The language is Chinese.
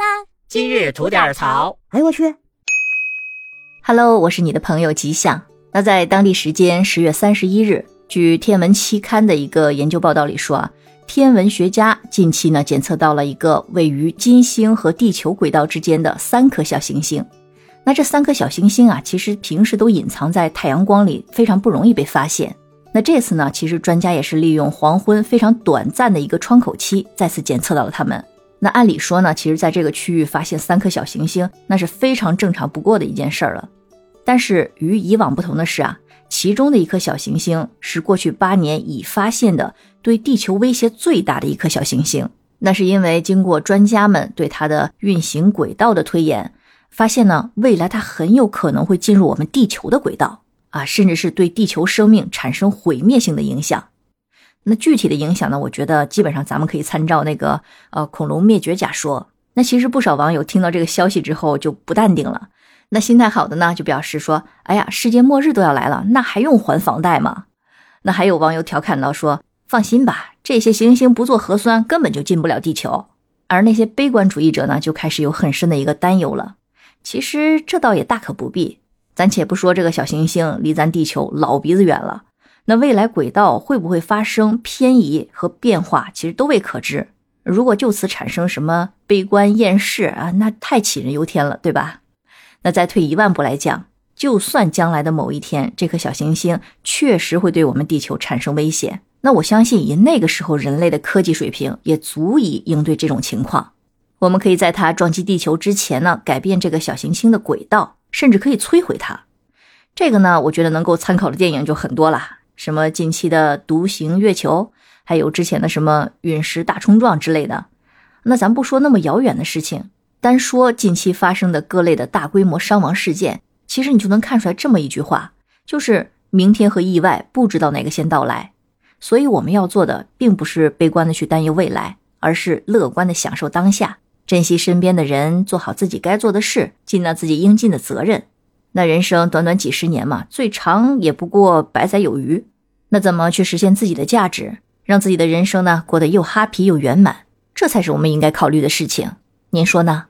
啦！今日吐点槽。哎呦我去！Hello，我是你的朋友吉祥。那在当地时间十月三十一日，据天文期刊的一个研究报道里说啊，天文学家近期呢检测到了一个位于金星和地球轨道之间的三颗小行星。那这三颗小行星啊，其实平时都隐藏在太阳光里，非常不容易被发现。那这次呢，其实专家也是利用黄昏非常短暂的一个窗口期，再次检测到了它们。那按理说呢，其实在这个区域发现三颗小行星，那是非常正常不过的一件事儿了。但是与以往不同的是啊，其中的一颗小行星是过去八年已发现的对地球威胁最大的一颗小行星。那是因为经过专家们对它的运行轨道的推演，发现呢，未来它很有可能会进入我们地球的轨道啊，甚至是对地球生命产生毁灭性的影响。那具体的影响呢？我觉得基本上咱们可以参照那个呃恐龙灭绝假说。那其实不少网友听到这个消息之后就不淡定了。那心态好的呢，就表示说：“哎呀，世界末日都要来了，那还用还房贷吗？”那还有网友调侃到说：“放心吧，这些行星不做核酸，根本就进不了地球。”而那些悲观主义者呢，就开始有很深的一个担忧了。其实这倒也大可不必。咱且不说这个小行星离咱地球老鼻子远了。那未来轨道会不会发生偏移和变化，其实都未可知。如果就此产生什么悲观厌世啊，那太杞人忧天了，对吧？那再退一万步来讲，就算将来的某一天，这颗小行星确实会对我们地球产生威胁，那我相信以那个时候人类的科技水平，也足以应对这种情况。我们可以在它撞击地球之前呢，改变这个小行星的轨道，甚至可以摧毁它。这个呢，我觉得能够参考的电影就很多了。什么近期的独行月球，还有之前的什么陨石大冲撞之类的，那咱不说那么遥远的事情，单说近期发生的各类的大规模伤亡事件，其实你就能看出来这么一句话，就是明天和意外不知道哪个先到来。所以我们要做的，并不是悲观的去担忧未来，而是乐观的享受当下，珍惜身边的人，做好自己该做的事，尽到自己应尽的责任。那人生短短几十年嘛，最长也不过百载有余。那怎么去实现自己的价值，让自己的人生呢过得又哈皮又圆满？这才是我们应该考虑的事情。您说呢？